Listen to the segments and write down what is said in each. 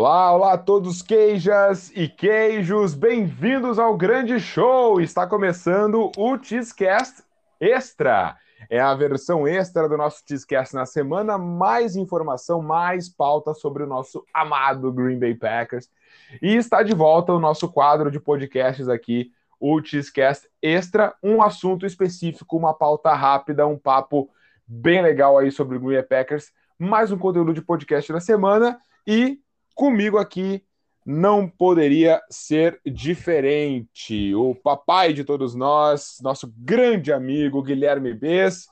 Olá, olá a todos queijas e queijos, bem-vindos ao grande show! Está começando o Cheesecast Extra. É a versão extra do nosso Cheesecast na semana, mais informação, mais pauta sobre o nosso amado Green Bay Packers. E está de volta o nosso quadro de podcasts aqui, o Cheesecast Extra, um assunto específico, uma pauta rápida, um papo bem legal aí sobre o Green Bay Packers, mais um conteúdo de podcast da semana e Comigo aqui não poderia ser diferente. O papai de todos nós, nosso grande amigo Guilherme Bess.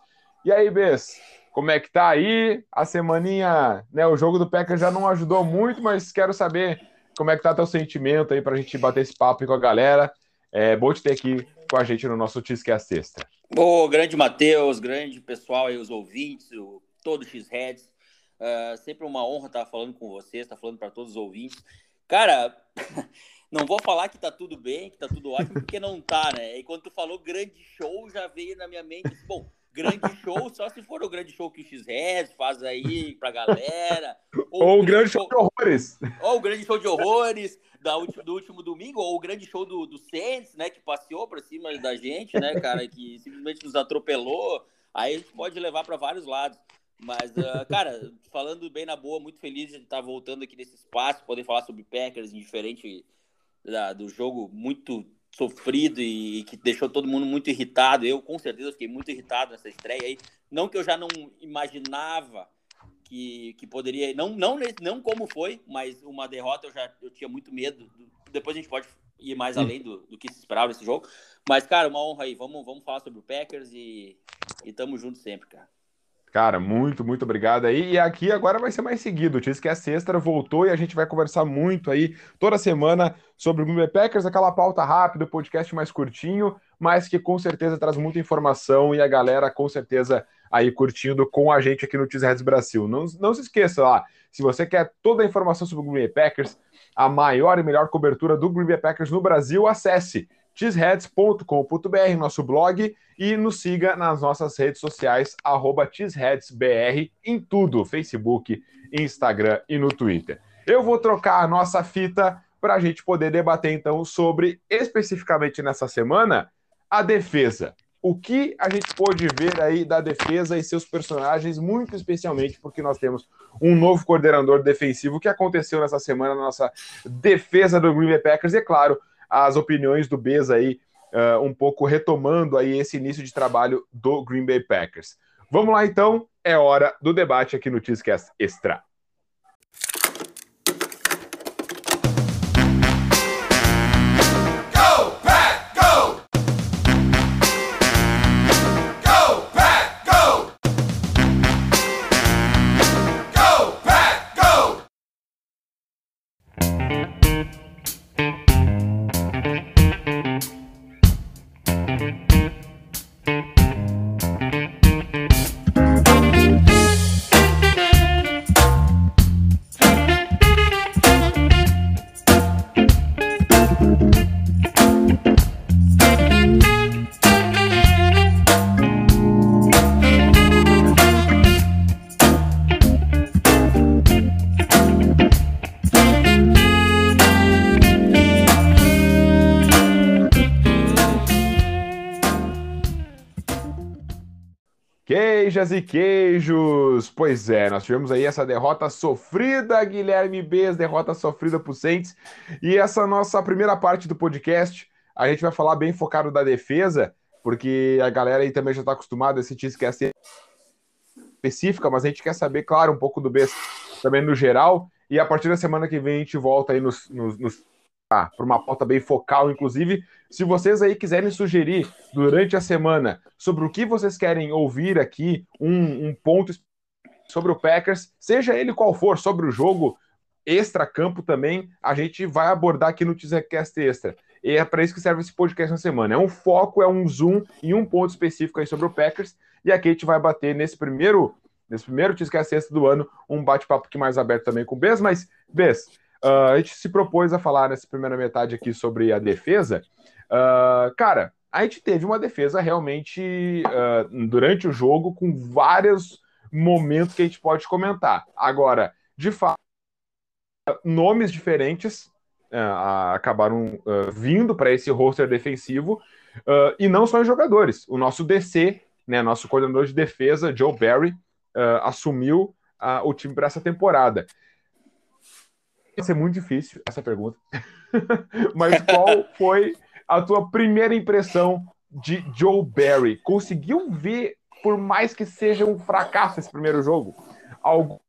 E aí, Bess, como é que tá aí? A semaninha, né? O jogo do Packers já não ajudou muito, mas quero saber como é que tá teu sentimento aí pra gente bater esse papo com a galera. É bom te ter aqui com a gente no nosso Tisque a Sexta. Ô, grande Matheus, grande pessoal aí, os ouvintes, o, todo X-Heads. Uh, sempre uma honra estar falando com vocês, estar falando para todos os ouvintes. Cara, não vou falar que tá tudo bem, que tá tudo ótimo, porque não tá, né? E quando tu falou grande show, já veio na minha mente, bom, grande show, só se for o grande show que o X-Res faz aí pra galera. Ou, ou o grande show, show de horrores. Ou o grande show de horrores da último, do último domingo, ou o grande show do, do Saints, né? Que passeou pra cima da gente, né, cara? Que simplesmente nos atropelou. Aí a gente pode levar para vários lados. Mas, uh, cara, falando bem na boa, muito feliz de estar voltando aqui nesse espaço, poder falar sobre Packers, indiferente da, do jogo muito sofrido e, e, que deixou todo mundo muito irritado. Eu, com certeza, fiquei muito irritado nessa estreia aí. Não que eu já não imaginava que, que poderia. Não, não, não como foi, mas uma derrota eu já eu tinha muito medo. Depois a gente pode ir mais além do, do que se esperava nesse jogo. Mas, cara, uma honra aí. Vamos, vamos falar sobre o Packers e, e tamo junto sempre, cara. Cara, muito, muito obrigado aí. E aqui agora vai ser mais seguido. Diz que a sexta voltou e a gente vai conversar muito aí toda semana sobre o Green Bay Packers, aquela pauta rápida, podcast mais curtinho, mas que com certeza traz muita informação e a galera com certeza aí curtindo com a gente aqui no Cheeseheads Brasil. Não, não se esqueça lá, se você quer toda a informação sobre o Green Bay Packers, a maior e melhor cobertura do Green Bay Packers no Brasil, acesse cheeseheads.com.br, nosso blog, e nos siga nas nossas redes sociais, arroba cheeseheadsbr, em tudo, Facebook, Instagram e no Twitter. Eu vou trocar a nossa fita para a gente poder debater então sobre, especificamente nessa semana, a defesa. O que a gente pôde ver aí da defesa e seus personagens, muito especialmente porque nós temos um novo coordenador defensivo que aconteceu nessa semana na nossa defesa do Green Bay Packers. E, é claro, as opiniões do Bez aí, uh, um pouco retomando aí esse início de trabalho do Green Bay Packers. Vamos lá então, é hora do debate aqui no Cheesecast Extra. Queijas e queijos. Pois é, nós tivemos aí essa derrota sofrida, Guilherme Bez, derrota sofrida para o Saints. E essa nossa primeira parte do podcast, a gente vai falar bem focado da defesa, porque a galera aí também já está acostumada a sentir que é específica, mas a gente quer saber, claro, um pouco do Bez também no geral. E a partir da semana que vem a gente volta aí nos, nos, nos ah, para uma pauta bem focal, inclusive. Se vocês aí quiserem sugerir durante a semana sobre o que vocês querem ouvir aqui, um, um ponto sobre o Packers, seja ele qual for, sobre o jogo extra-campo também, a gente vai abordar aqui no Teasercast Extra. E é para isso que serve esse podcast na semana. É um foco, é um zoom em um ponto específico aí sobre o Packers. E aqui a gente vai bater nesse primeiro, nesse primeiro Teasercast Extra do ano, um bate-papo que mais aberto também com o Bess. Mas, Bess, Uh, a gente se propôs a falar nessa primeira metade aqui sobre a defesa. Uh, cara, a gente teve uma defesa realmente uh, durante o jogo com vários momentos que a gente pode comentar. Agora, de fato, nomes diferentes acabaram vindo para esse roster defensivo, e não só em jogadores. O nosso DC, né, nosso coordenador de defesa, Joe Barry, assumiu o time para essa temporada. Vai ser muito difícil essa pergunta, mas qual foi a tua primeira impressão de Joe Barry? Conseguiu ver, por mais que seja um fracasso esse primeiro jogo, algo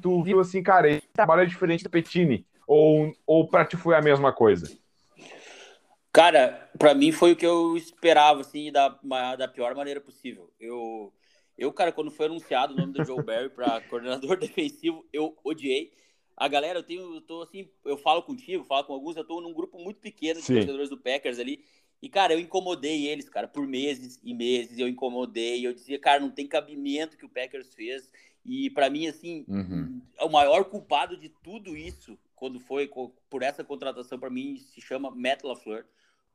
tu viu assim, cara, esse trabalho é diferente do Petini? Ou, ou pra ti foi a mesma coisa? Cara, para mim foi o que eu esperava, assim, da, da pior maneira possível. Eu, eu, cara, quando foi anunciado o nome do Joe Barry para coordenador defensivo, eu odiei. A galera, eu tenho, eu tô assim, eu falo contigo, falo com alguns, eu tô num grupo muito pequeno de Sim. torcedores do Packers ali. E, cara, eu incomodei eles, cara, por meses e meses. Eu incomodei. Eu dizia, cara, não tem cabimento que o Packers fez. E para mim, assim, uhum. o maior culpado de tudo isso quando foi por essa contratação, para mim, se chama Matt LaFleur,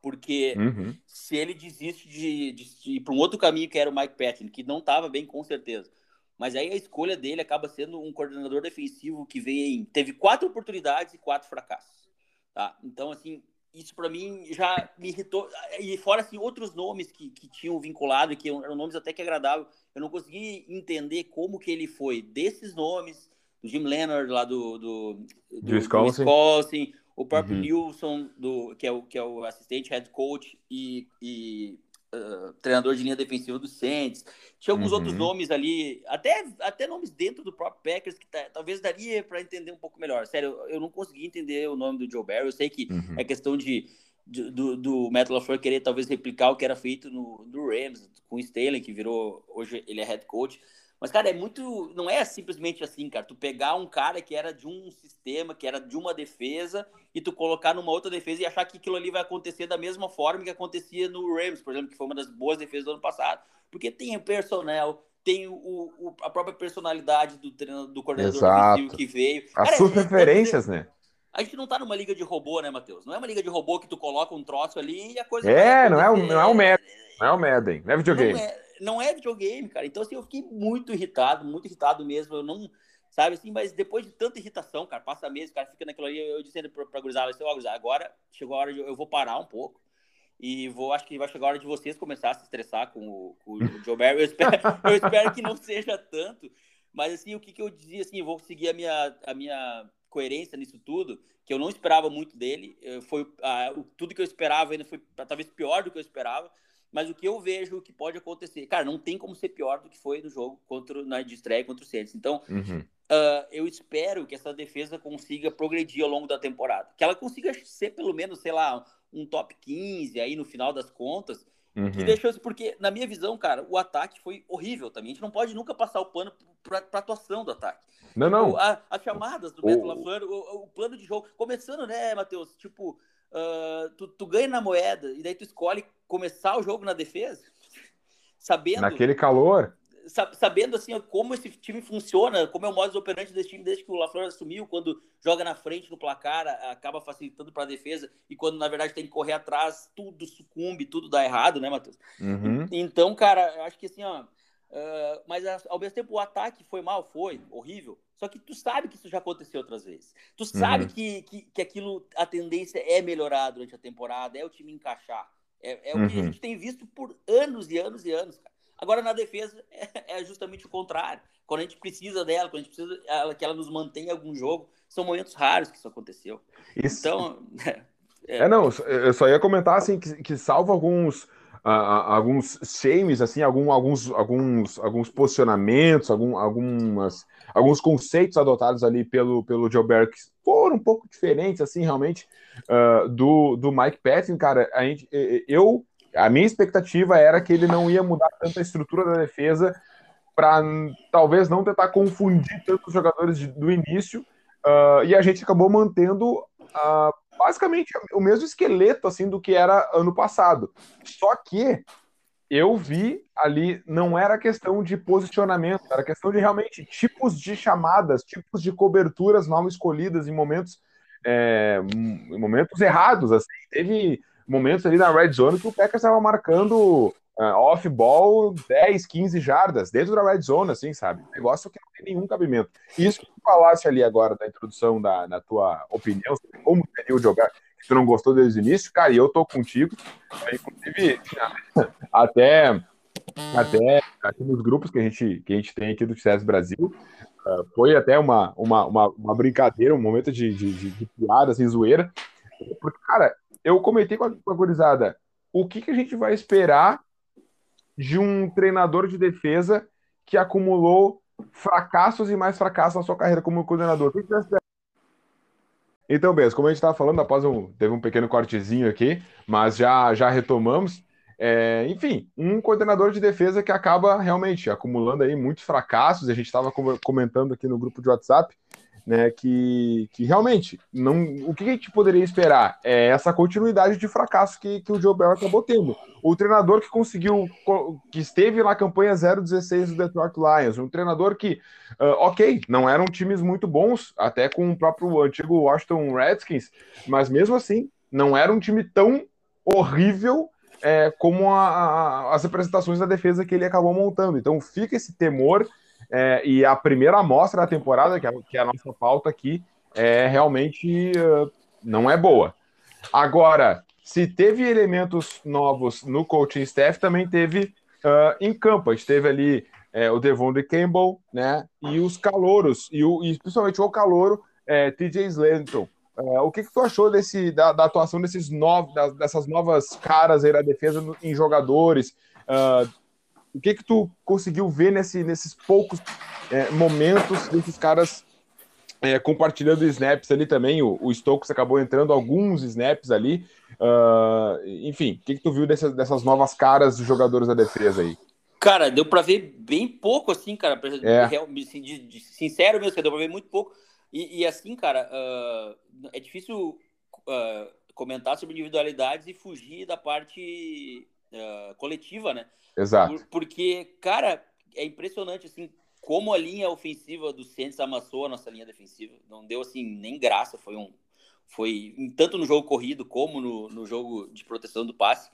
porque uhum. se ele desiste de, de, de ir para um outro caminho que era o Mike Patton, que não estava bem com certeza, mas aí a escolha dele acaba sendo um coordenador defensivo que veio em, teve quatro oportunidades e quatro fracassos, tá? Então, assim, isso para mim já me irritou. E fora, assim, outros nomes que, que tinham vinculado, que eram nomes até que agradáveis, eu não consegui entender como que ele foi desses nomes do Jim Leonard lá do, do, do, Wisconsin. do Wisconsin. o próprio uhum. Nilson, do, que, é o, que é o assistente head coach e, e uh, treinador de linha defensiva do Saints. Tinha alguns uhum. outros nomes ali, até, até nomes dentro do próprio Packers, que tá, talvez daria para entender um pouco melhor. Sério, eu não consegui entender o nome do Joe Barry. Eu sei que uhum. é questão de, de do, do Matt LaFleur querer talvez replicar o que era feito no, no Rams, com o Staley, que virou, hoje ele é head coach. Mas, cara, é muito. Não é simplesmente assim, cara. Tu pegar um cara que era de um sistema, que era de uma defesa, e tu colocar numa outra defesa e achar que aquilo ali vai acontecer da mesma forma que acontecia no Rams, por exemplo, que foi uma das boas defesas do ano passado. Porque tem o personnel, tem o, o a própria personalidade do, do coordenador Exato. que veio. As cara, suas é, preferências, né? A gente não tá numa liga de robô, né, Matheus? Não é uma liga de robô que tu coloca um troço ali e a coisa. É, não é, o, não é o Madden. Não é o Madden. Não é videogame. Não é, não é videogame, cara. Então, assim, eu fiquei muito irritado, muito irritado mesmo. Eu não, sabe assim, mas depois de tanta irritação, cara, passa meses, cara fica naquilo ali. Eu disse pra, pra gurizada, assim, ó, agora chegou a hora de eu vou parar um pouco. E vou, acho que vai chegar a hora de vocês começar a se estressar com o, com o Joe Barry. Eu espero, eu espero que não seja tanto. Mas assim, o que, que eu dizia assim, vou seguir a minha, a minha coerência nisso tudo, que eu não esperava muito dele. Foi ah, tudo que eu esperava ainda foi talvez pior do que eu esperava. Mas o que eu vejo que pode acontecer, cara, não tem como ser pior do que foi no jogo contra na de estreia contra o Saints. Então, uhum. uh, eu espero que essa defesa consiga progredir ao longo da temporada, que ela consiga ser pelo menos, sei lá, um top 15 aí no final das contas. Uhum. Que deixou porque na minha visão, cara, o ataque foi horrível também. A gente não pode nunca passar o pano para a atuação do ataque. Não, não. Tipo, a, as chamadas do Beto LaFleur, o, o plano de jogo, começando, né, Matheus? Tipo, uh, tu, tu, ganha na moeda e daí tu escolhe começar o jogo na defesa, sabendo. Naquele calor. Sabendo assim como esse time funciona, como é o modus operandi desse time desde que o LaFleur assumiu, quando joga na frente no placar, acaba facilitando para a defesa, e quando na verdade tem que correr atrás, tudo sucumbe, tudo dá errado, né, Matheus? Uhum. Então, cara, eu acho que assim, ó, Uh, mas ao mesmo tempo o ataque foi mal, foi horrível. Só que tu sabe que isso já aconteceu outras vezes. Tu sabe uhum. que, que, que aquilo, a tendência é melhorar durante a temporada, é o time encaixar. É, é uhum. o que a uhum. gente tem visto por anos e anos e anos, cara. Agora, na defesa, é, é, justamente o contrário. Quando a gente precisa dela, quando a gente precisa ela, que ela nos mantenha em algum jogo, são momentos raros que isso aconteceu. Isso. Então. É, é, não, eu só ia comentar assim que, que salvo alguns alguns shames, assim, algum, alguns, alguns, alguns posicionamentos, algum, algumas, alguns conceitos adotados ali pelo, pelo Barry que foram um pouco diferentes, assim, realmente, uh, do, do Mike Patton, cara, a gente, eu, a minha expectativa era que ele não ia mudar tanto a estrutura da defesa para talvez não tentar confundir tantos jogadores de, do início, uh, e a gente acabou mantendo uh, basicamente o mesmo esqueleto assim do que era ano passado. Só que eu vi ali, não era questão de posicionamento, era questão de realmente tipos de chamadas, tipos de coberturas mal escolhidas em momentos, é, em momentos errados. Assim. Teve momentos ali na red zone que o Packers estava marcando uh, off-ball 10, 15 jardas, dentro da red zone, assim, sabe? Negócio que não tem nenhum cabimento. Isso que tu falasse ali agora da introdução da, tua opinião sobre como seria o jogar, que tu não gostou desde o início, cara, e eu tô contigo. Inclusive, até, até aqui nos grupos que a gente, que a gente tem aqui do TCS Brasil, uh, foi até uma, uma, uma, uma, brincadeira, um momento de, de, de, de piada, assim, zoeira. Porque, cara, eu comentei com a, com a gurizada, o que, que a gente vai esperar de um treinador de defesa que acumulou fracassos e mais fracassos na sua carreira como coordenador. Então, Bez, como a gente estava falando, após um, teve um pequeno cortezinho aqui, mas já, já retomamos. É, enfim, um coordenador de defesa que acaba realmente acumulando aí muitos fracassos. A gente estava comentando aqui no grupo de WhatsApp né, que, que realmente não, o que a gente poderia esperar é essa continuidade de fracasso que, que o Joe Bell acabou tendo. O treinador que conseguiu, que esteve na campanha 0-16 do Detroit Lions, um treinador que, uh, ok, não eram times muito bons, até com o próprio antigo Washington Redskins, mas mesmo assim, não era um time tão horrível é, como a, a, as apresentações da defesa que ele acabou montando. Então fica esse temor é, e a primeira amostra da temporada, que é, que é a nossa pauta aqui, é realmente uh, não é boa. Agora, se teve elementos novos no coaching staff, também teve uh, em campo. A gente teve ali é, o Devon de Campbell, né? E os calouros, e, o, e principalmente o calouro é, TJ Slayton. Uh, o que, que tu achou desse, da, da atuação desses novos, dessas novas caras aí da defesa em jogadores? Uh, o que que tu conseguiu ver nesse, nesses poucos é, momentos desses caras é, compartilhando snaps ali também? O, o Stokes acabou entrando alguns snaps ali. Uh, enfim, o que, que tu viu dessas, dessas novas caras dos jogadores da defesa aí? Cara, deu para ver bem pouco, assim, cara. É. De, de, de, sincero mesmo, deu para ver muito pouco. E, e assim, cara, uh, é difícil uh, comentar sobre individualidades e fugir da parte coletiva, né? Exato. Por, porque, cara, é impressionante, assim, como a linha ofensiva do Saints amassou a nossa linha defensiva. Não deu, assim, nem graça. Foi um... Foi, tanto no jogo corrido como no, no jogo de proteção do passe,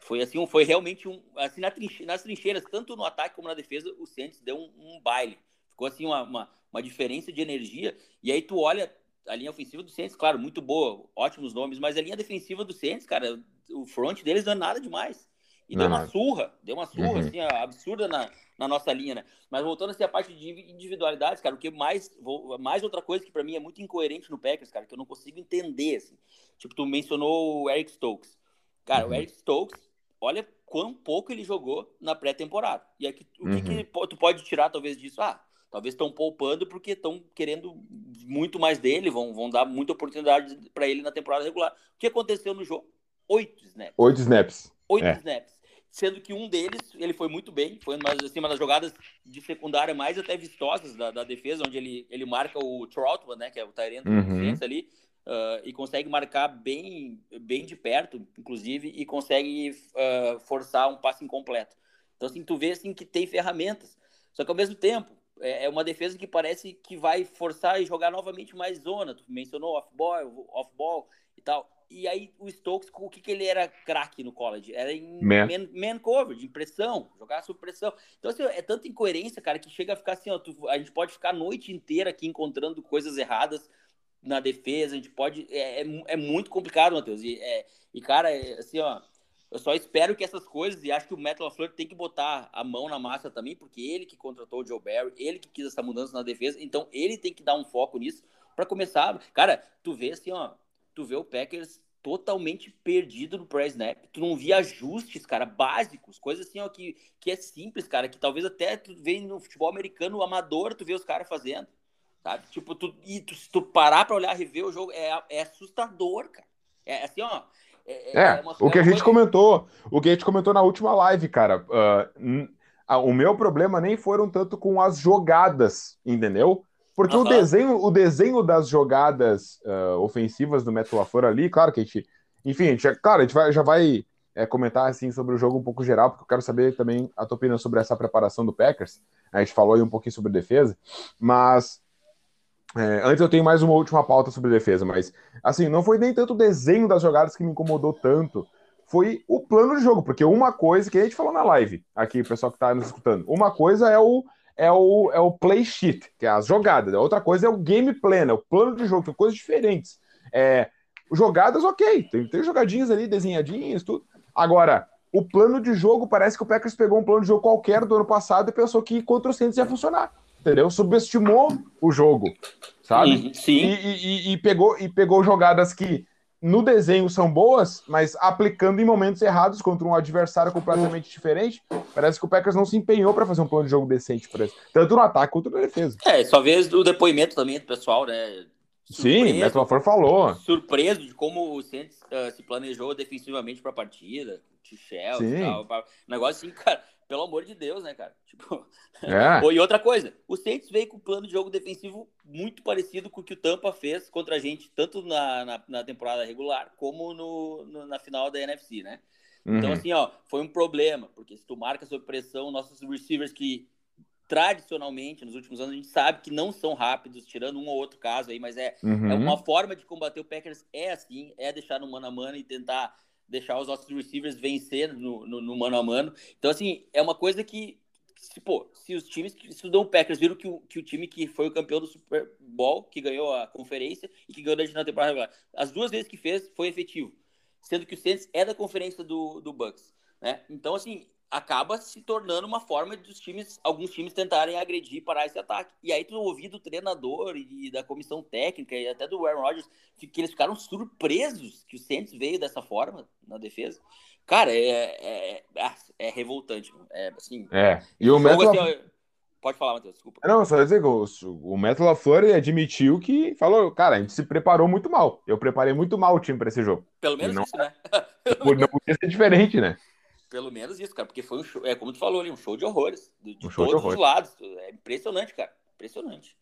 foi assim, foi realmente um, assim, na trinche, nas trincheiras, tanto no ataque como na defesa, o Saints deu um, um baile. Ficou assim uma, uma, uma, diferença de energia. E aí tu olha a linha ofensiva do Saints, claro, muito boa, ótimos nomes, mas a linha defensiva do Saints, cara, o front deles não é nada demais. E não, deu uma surra, deu uma surra, uhum. assim, absurda na, na nossa linha, né? Mas voltando assim, a parte de individualidades, cara, o que mais. Mais outra coisa que para mim é muito incoerente no Packers, cara, que eu não consigo entender, assim. Tipo, tu mencionou o Eric Stokes. Cara, uhum. o Eric Stokes, olha quão pouco ele jogou na pré-temporada. E aqui, o que, uhum. que tu pode tirar, talvez, disso? Ah, talvez estão poupando porque estão querendo muito mais dele, vão, vão dar muita oportunidade para ele na temporada regular. O que aconteceu no jogo? Oito snaps. Oito snaps. Oito é. snaps sendo que um deles ele foi muito bem, foi uma, assim, uma das jogadas de secundária mais até vistosas da, da defesa, onde ele, ele marca o Troutman, né, que é o Tyrant uhum. ali, uh, e consegue marcar bem, bem de perto, inclusive, e consegue uh, forçar um passe incompleto. Então, assim, tu vê assim, que tem ferramentas, só que ao mesmo tempo, é, é uma defesa que parece que vai forçar e jogar novamente mais zona. Tu mencionou off-ball, off-ball e tal e aí o Stokes, o que, que ele era craque no college? Era em man. Man, man coverage, em pressão, jogar sob pressão. Então, assim, é tanta incoerência, cara, que chega a ficar assim, ó, tu, a gente pode ficar a noite inteira aqui encontrando coisas erradas na defesa, a gente pode. É, é, é muito complicado, Matheus. E, é, e, cara, é, assim, ó, eu só espero que essas coisas, e acho que o Metal LaFleur tem que botar a mão na massa também, porque ele que contratou o Joe Barry, ele que quis essa mudança na defesa, então ele tem que dar um foco nisso para começar. Cara, tu vê assim, ó, tu vê o Packers totalmente perdido no pré-snap. Tu não via ajustes, cara, básicos, coisas assim, ó, que, que é simples, cara, que talvez até tu vê no futebol americano amador, tu vê os caras fazendo, sabe? Tipo, tu, e tu, se tu parar pra olhar, rever o jogo, é, é assustador, cara. É assim, ó. É, é, é uma, o que a gente comentou, o que a gente comentou na última live, cara. Uh, o meu problema nem foram tanto com as jogadas, entendeu? Porque uhum. o, desenho, o desenho das jogadas uh, ofensivas do Metal LaFleur ali, claro que a gente. Enfim, a gente, claro, a gente vai, já vai é, comentar assim sobre o jogo um pouco geral, porque eu quero saber também a tua opinião sobre essa preparação do Packers. A gente falou aí um pouquinho sobre defesa, mas. É, antes eu tenho mais uma última pauta sobre defesa, mas assim, não foi nem tanto o desenho das jogadas que me incomodou tanto, foi o plano de jogo, porque uma coisa que a gente falou na live, aqui, o pessoal que está nos escutando, uma coisa é o é o, é o play sheet, que é as jogadas, a outra coisa é o game plan, é o plano de jogo, são coisas diferentes. É, jogadas, ok, tem, tem jogadinhas ali, desenhadinhas, tudo. Agora, o plano de jogo, parece que o Packers pegou um plano de jogo qualquer do ano passado e pensou que contra o Saints ia funcionar, entendeu? Subestimou o jogo, sabe? Sim. E, e, e, pegou, e pegou jogadas que no desenho são boas, mas aplicando em momentos errados contra um adversário completamente diferente, parece que o Packers não se empenhou para fazer um plano de jogo decente, parece. tanto no ataque quanto na defesa. É, só vez o depoimento também do pessoal, né? Surpreso, Sim, Beto LaFleur falou. Surpreso de como o Saints uh, se planejou defensivamente para a partida, Tichel e tal. Pra... Negócio assim, cara, pelo amor de Deus, né, cara? Tipo... É. e outra coisa, o Saints veio com um plano de jogo defensivo muito parecido com o que o Tampa fez contra a gente, tanto na, na, na temporada regular como no, no, na final da NFC, né? Então, uhum. Então, assim, ó, foi um problema, porque se tu marca sob pressão, nossos receivers que tradicionalmente, nos últimos anos, a gente sabe que não são rápidos, tirando um ou outro caso aí, mas é, uhum. é uma forma de combater o Packers, é assim, é deixar no mano a mano e tentar deixar os nossos receivers vencer no, no, no, mano a mano. Então, assim, é uma coisa que, se, pô, se os times que estudam o Packers viram que o, que o time que foi o campeão do Super Bowl, que ganhou a conferência e que ganhou na temporada regular, as duas vezes que fez foi efetivo, sendo que o Saints é da conferência do, do Bucks, né? Então, assim, acaba se tornando uma forma dos times, alguns times tentarem agredir e parar esse ataque. E aí tu ouvi do treinador e da comissão técnica e até do Aaron Rodgers que eles ficaram surpresos que o Saints veio dessa forma na defesa. Cara, é, é, é, é revoltante. É assim. É. E o Metal... assim, Pode falar, Matheus, desculpa. Não, só dizer que o, o Metal LaFleur admitiu que falou, cara, a gente se preparou muito mal. Eu preparei muito mal o time para esse jogo. Pelo menos não, isso, né? não podia ser diferente, né? Pelo menos isso, cara, porque foi um show, é como tu falou ali, um show de horrores. De, de um todos de horrores. os lados. É impressionante, cara. Impressionante.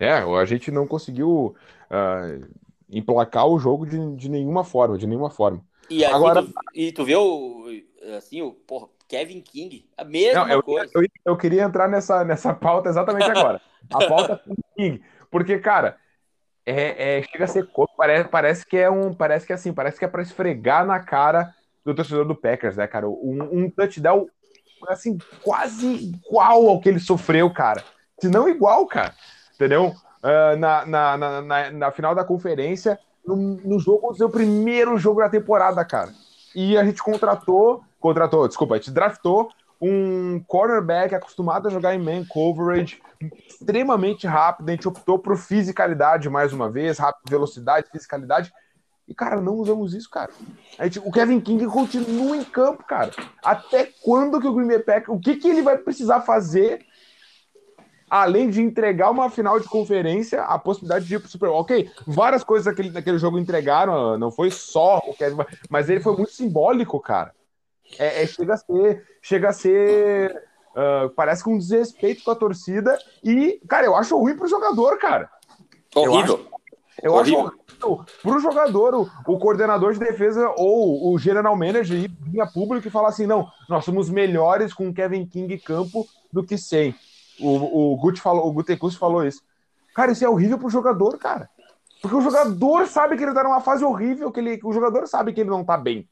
É, a gente não conseguiu uh, emplacar o jogo de, de nenhuma forma, de nenhuma forma. E, Agora... Tu, e tu vê o, assim, o porra, Kevin King, a mesma não, eu, coisa. Eu, eu, queria entrar nessa, nessa pauta exatamente agora. a pauta Kevin King. Porque, cara, é, é, chega a ser parece, parece que é um. Parece que é assim, parece que é para esfregar na cara do torcedor do Packers, né, cara? Um, um touchdown, assim, quase igual ao que ele sofreu, cara. Se não igual, cara. Entendeu? Uh, na, na, na, na, na final da conferência, no, no jogo, o seu primeiro jogo da temporada, cara. E a gente contratou, contratou, desculpa, a gente draftou um cornerback acostumado a jogar em man coverage, extremamente rápido. A gente optou por fisicalidade mais uma vez, rápido, velocidade, fisicalidade. E, cara, não usamos isso, cara. A gente, o Kevin King continua em campo, cara. Até quando que o Green Bay Packers... O que, que ele vai precisar fazer além de entregar uma final de conferência, a possibilidade de ir pro Super Bowl. Ok, várias coisas naquele, naquele jogo entregaram, não foi só o Kevin, mas ele foi muito simbólico, cara. É, é chega a ser, chega a ser, uh, parece que um desrespeito com a torcida e, cara, eu acho ruim pro jogador, cara. Horrível. Eu acho, eu acho para o jogador, o, o, coordenador de defesa ou o general manager vinha público e falar assim: não, nós somos melhores com Kevin King em campo do que sem. O, o Guti falou, o Gutekus falou isso. Cara, isso é horrível pro jogador, cara. Porque o jogador sabe que ele tá numa fase horrível, que ele, o jogador sabe que ele não tá bem,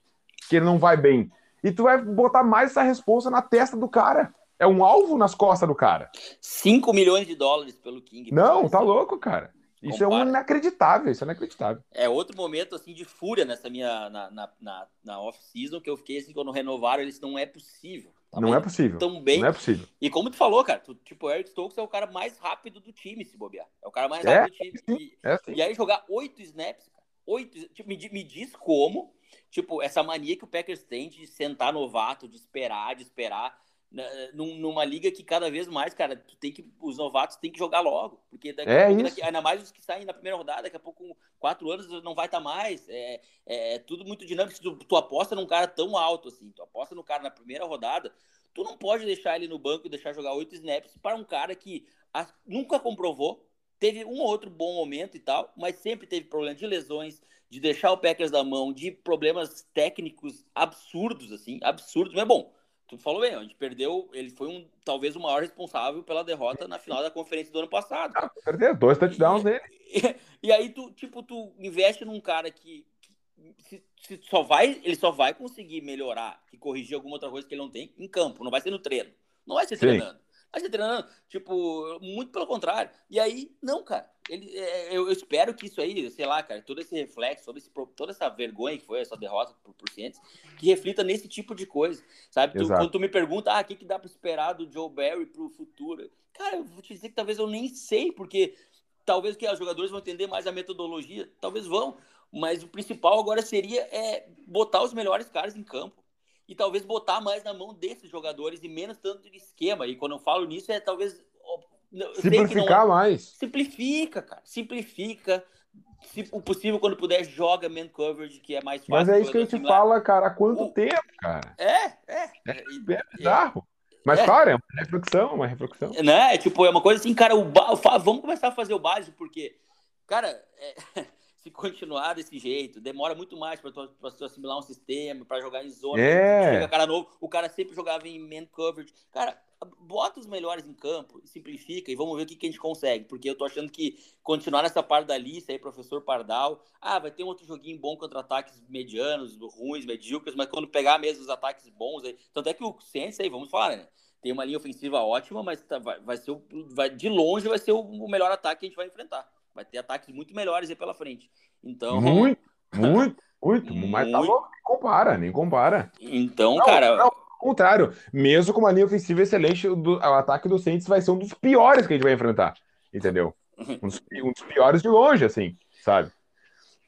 que ele não vai bem. E tu vai botar mais essa resposta na testa do cara. É um alvo nas costas do cara. 5 milhões de dólares pelo King. Não, tá louco, cara. Isso Compara. é inacreditável, isso é inacreditável. É outro momento assim de fúria nessa minha na, na, na, na off-season que eu fiquei assim, quando renovaram, eles não é possível. Tá não é possível. Tão bem. Não é possível. E como tu falou, cara, tu, tipo, o Eric Stokes é o cara mais rápido do time, se bobear. É o cara mais é, rápido do time. E, é, e aí jogar oito snaps, oito, tipo, me, me diz como, tipo, essa mania que o Packers tem de sentar novato, de esperar, de esperar numa liga que cada vez mais, cara, tu tem que, os novatos têm que jogar logo. Porque daqui, é pouco, daqui, ainda mais os que saem na primeira rodada, daqui a pouco, com quatro anos, não vai estar tá mais. É, é, é, tudo muito dinâmico. Tu, tu aposta num cara tão alto assim, tu aposta no cara na primeira rodada, tu não pode deixar ele no banco e deixar jogar oito snaps para um cara que a, nunca comprovou, teve um ou outro bom momento e tal, mas sempre teve problema de lesões, de deixar o Packers da mão, de problemas técnicos absurdos, assim, absurdos, mas bom tu falou bem, a gente perdeu, ele foi um talvez o maior responsável pela derrota na final da conferência do ano passado. Ah, perdeu dois touchdowns dele. E, e, aí tu, tipo, tu investe num cara que, se, se só vai, ele só vai conseguir melhorar e corrigir alguma outra coisa que ele não tem em campo, não vai ser no treino. Não vai ser Sim. treinando. Vai ser treinando, tipo, muito pelo contrário. E aí, não, cara. Ele, é, eu, eu, espero que isso aí, sei lá, cara, todo esse reflexo, todo esse, toda essa vergonha que foi essa derrota por, por cientes, que reflita nesse tipo de coisa, sabe? Tu, quando tu me pergunta, ah, o que, que dá para esperar do Joe Barry pro futuro? Cara, eu vou te dizer que talvez eu nem sei, porque talvez que os jogadores vão entender mais a metodologia, talvez vão, mas o principal agora seria é, botar os melhores caras em campo e talvez botar mais na mão desses jogadores e menos tanto de esquema. E quando eu falo nisso, é talvez. Simplificar mais. Simplifica, cara. Simplifica. Se o possível, quando puder, joga man coverage, que é mais fácil. Mas é isso que a gente fala, cara, há quanto o... tempo, cara? É, é. É, é bizarro. Mas, é. claro, é uma reflexão, uma reflexão. Né? Tipo, é uma coisa assim, cara, o ba... vamos começar a fazer o básico, porque, cara, é... se continuar desse jeito, demora muito mais para tu, tu, assimilar um sistema, para jogar em zona. É. Chega cara novo, o cara sempre jogava em man coverage. Cara, bota os melhores em campo, simplifica e vamos ver o que, que a gente consegue. Porque eu tô achando que continuar nessa parte da lista aí, professor Pardal, ah, vai ter um outro joguinho bom contra ataques medianos, ruins, medíocres, mas quando pegar mesmo os ataques bons aí. Tanto é que o Sense aí, vamos falar, né? Tem uma linha ofensiva ótima, mas tá, vai, vai ser o, vai, de longe vai ser o melhor ataque que a gente vai enfrentar. Vai ter ataques muito melhores aí pela frente. Então. Muito, muito, muito. Mas tá louco, nem compara, nem compara. Então, não, cara. Não, ao contrário, mesmo com uma linha ofensiva excelente, o, ataque do Saints vai ser um dos piores que a gente vai enfrentar. Entendeu? Um dos, um dos piores de longe, assim, sabe?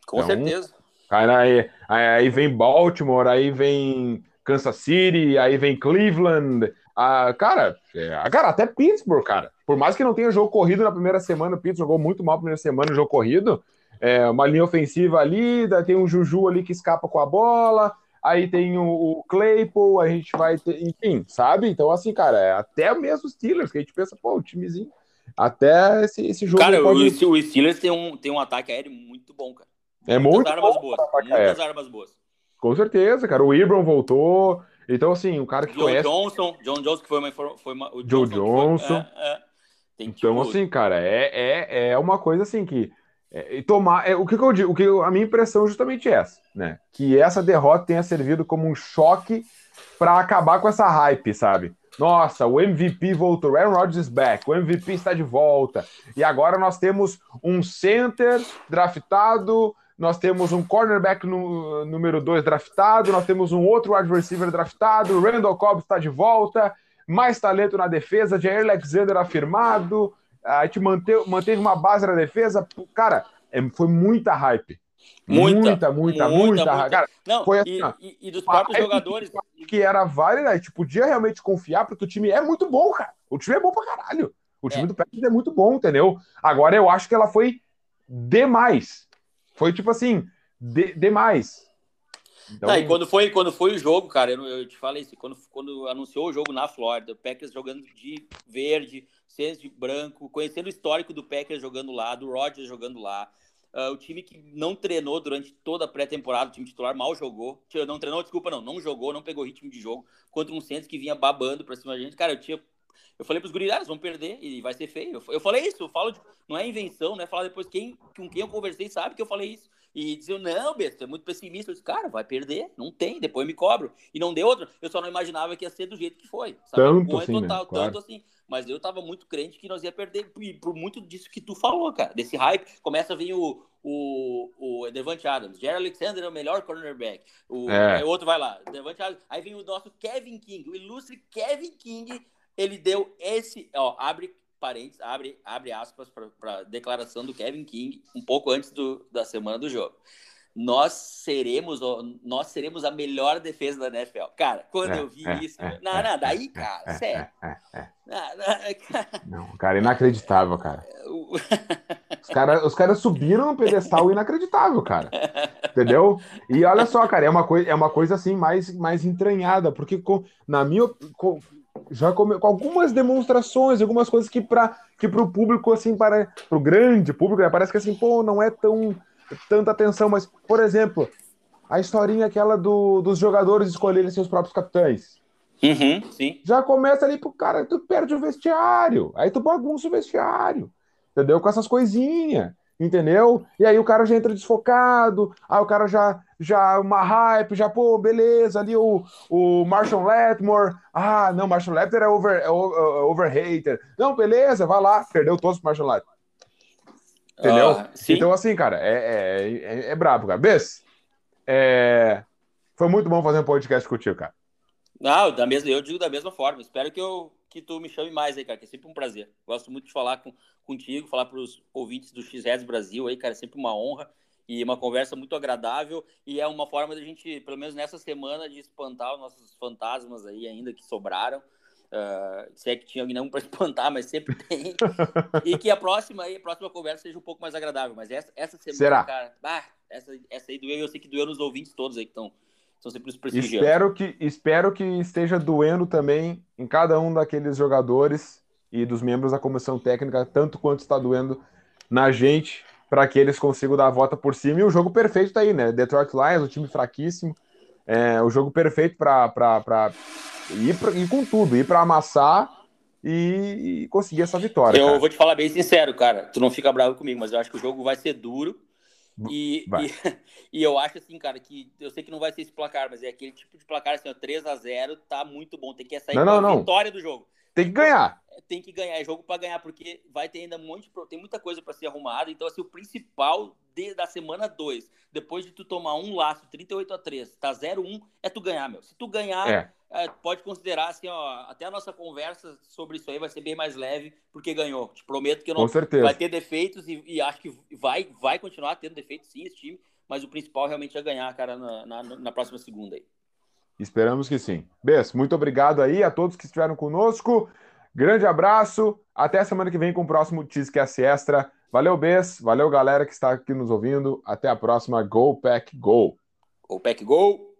Com então, certeza. Aí, aí, aí vem Baltimore, aí vem Kansas City, aí vem Cleveland. Ah, cara, é, cara, até Pittsburgh, cara. Por mais que não tenha jogo corrido na primeira semana, o Pittsburgh jogou muito mal na primeira semana jogo corrido. É, uma linha ofensiva ali, tem um Juju ali que escapa com a bola, aí tem o, o Claypool, a gente vai ter, enfim, sabe? Então, assim, cara, é até mesmo os Steelers, que a gente pensa, pô, o timezinho, até esse, esse jogo. Cara, pode... o, o Steelers tem um, tem um ataque aéreo muito bom, cara. É muitas muito armas bom, boas, muitas armas boas. Com certeza, cara. O Ibram voltou. Então, assim, o cara que John conhece... Johnson, John Johnson, que foi uma... Foi uma o Joe Johnson. Foi, é, é. então, tipo... assim, cara, é, é, é uma coisa assim que... É, tomar, é, o que, que eu digo, o que eu, a minha impressão é justamente essa, né? Que essa derrota tenha servido como um choque para acabar com essa hype, sabe? Nossa, o MVP voltou, Aaron Rodgers back, o MVP está de volta. E agora nós temos um center draftado nós temos um cornerback no, número 2 draftado, nós temos um outro wide receiver draftado, Randall Cobb está de volta, mais talento na defesa, Jair Alexander afirmado, a gente manteve, manteve uma base na defesa, cara, é, foi muita hype. Muita, muita, muita, muita, muita. Cara, Não, foi assim, e, e, e dos próprios jogadores. Que era válida, a gente podia realmente confiar, porque o time é muito bom, cara. O time é bom pra caralho. O time é. do Packers é muito bom, entendeu? Agora eu acho que ela foi demais. Foi tipo assim, de, demais. Então... e quando foi, quando foi o jogo, cara, eu, eu te falei assim, quando, quando anunciou o jogo na Flórida, o Packers jogando de verde, Saints de branco, conhecendo o histórico do Packers jogando lá, do Rodgers jogando lá, uh, o time que não treinou durante toda a pré-temporada, o time titular mal jogou, não treinou, desculpa, não, não jogou, não pegou ritmo de jogo, contra um Saints que vinha babando pra cima da gente, cara, eu tinha eu falei pros guris, ah, vão perder e vai ser feio. Eu falei isso, eu falo, de, não é invenção, né? Falar depois quem, com quem eu conversei sabe que eu falei isso. E diziam, não, Beto, é muito pessimista. Eu disse, cara, vai perder, não tem, depois me cobro. E não deu outra. Eu só não imaginava que ia ser do jeito que foi. Sabe? Tanto assim, total, né? claro. tanto assim. Mas eu tava muito crente que nós ia perder. E por muito disso que tu falou, cara, desse hype, começa a vir o, o, o Devante Adams. Jerry Alexander é o melhor cornerback. O é. outro vai lá, Devante Adams. Aí vem o nosso Kevin King, o ilustre Kevin King ele deu esse, ó, abre parênteses, abre, abre aspas para a declaração do Kevin King um pouco antes do, da semana do jogo. Nós seremos, nós seremos a melhor defesa da NFL. Cara, quando é, eu vi é, isso, é, não, é, não, daí, é, cara, sério. Não, cara, inacreditável, cara. Os caras os cara subiram no pedestal inacreditável, cara. Entendeu? E olha só, cara, é uma, coi é uma coisa assim mais, mais entranhada, porque com, na minha. Com, já com, com algumas demonstrações, algumas coisas que para que o público, assim, para o grande público, né, parece que assim, pô, não é tão tanta atenção, mas, por exemplo, a historinha aquela do, dos jogadores escolherem seus próprios capitães. Uhum, sim. Já começa ali pro cara, tu perde o vestiário, aí tu bagunça o vestiário, entendeu? Com essas coisinhas. Entendeu? E aí o cara já entra desfocado, aí o cara já, já uma hype, já, pô, beleza, ali o, o Marshall Letmore, ah, não, Marshall Letmore é, over, é overhated, não, beleza, vai lá, perdeu todos pro Marshall Letmore. Entendeu? Uh, então, assim, cara, é, é, é, é brabo, cara. Bess, é... foi muito bom fazer um podcast contigo, cara. Não, da mesma, eu digo da mesma forma. Espero que, eu, que tu me chame mais aí, cara, que é sempre um prazer. Gosto muito de falar com, contigo, falar para os ouvintes do X-Reds Brasil aí, cara, é sempre uma honra e uma conversa muito agradável e é uma forma da gente, pelo menos nessa semana, de espantar os nossos fantasmas aí ainda que sobraram. Uh, se é que tinha alguém para espantar, mas sempre tem. e que a próxima aí, a próxima conversa seja um pouco mais agradável. Mas essa, essa semana, Será? cara, bah, essa, essa aí doeu, eu sei que doeu nos ouvintes todos aí que estão são sempre os prestigiando. Espero que, espero que esteja doendo também em cada um daqueles jogadores e dos membros da comissão técnica, tanto quanto está doendo na gente, para que eles consigam dar a volta por cima. E o jogo perfeito tá aí, né? Detroit Lions, um time fraquíssimo. É, o jogo perfeito para ir, pra, ir com tudo, ir para amassar e, e, conseguir essa vitória. Eu cara. vou te falar bem sincero, cara. Tu não fica bravo comigo, mas eu acho que o jogo vai ser duro. E, e, e, eu acho assim, cara, que eu sei que não vai ser esse placar, mas é aquele tipo de placar assim, ó, 3 a 0 tá muito bom. Tem que sair não, não, não. vitória do jogo. Tem que ganhar. Tem que ganhar, é jogo para ganhar, porque vai ter ainda um monte, tem muita coisa para ser arrumada. Então, assim, o principal de, da semana 2, depois de tu tomar um laço 38 a 3, tá 0-1, é tu ganhar, meu. Se tu ganhar, é. É, pode considerar assim, ó, até a nossa conversa sobre isso aí vai ser bem mais leve, porque ganhou. Te prometo que não Com certeza. vai ter defeitos e, e, acho que vai, vai continuar tendo defeitos sim, esse time, mas o principal realmente é ganhar, cara, na, na, na próxima segunda aí. Esperamos que sim. Bess, muito obrigado aí a todos que estiveram conosco. Grande abraço. Até semana que vem com o próximo Tiscast Extra. Valeu, Bess. Valeu, galera que está aqui nos ouvindo. Até a próxima. Go Pack Go. Go Pack Go.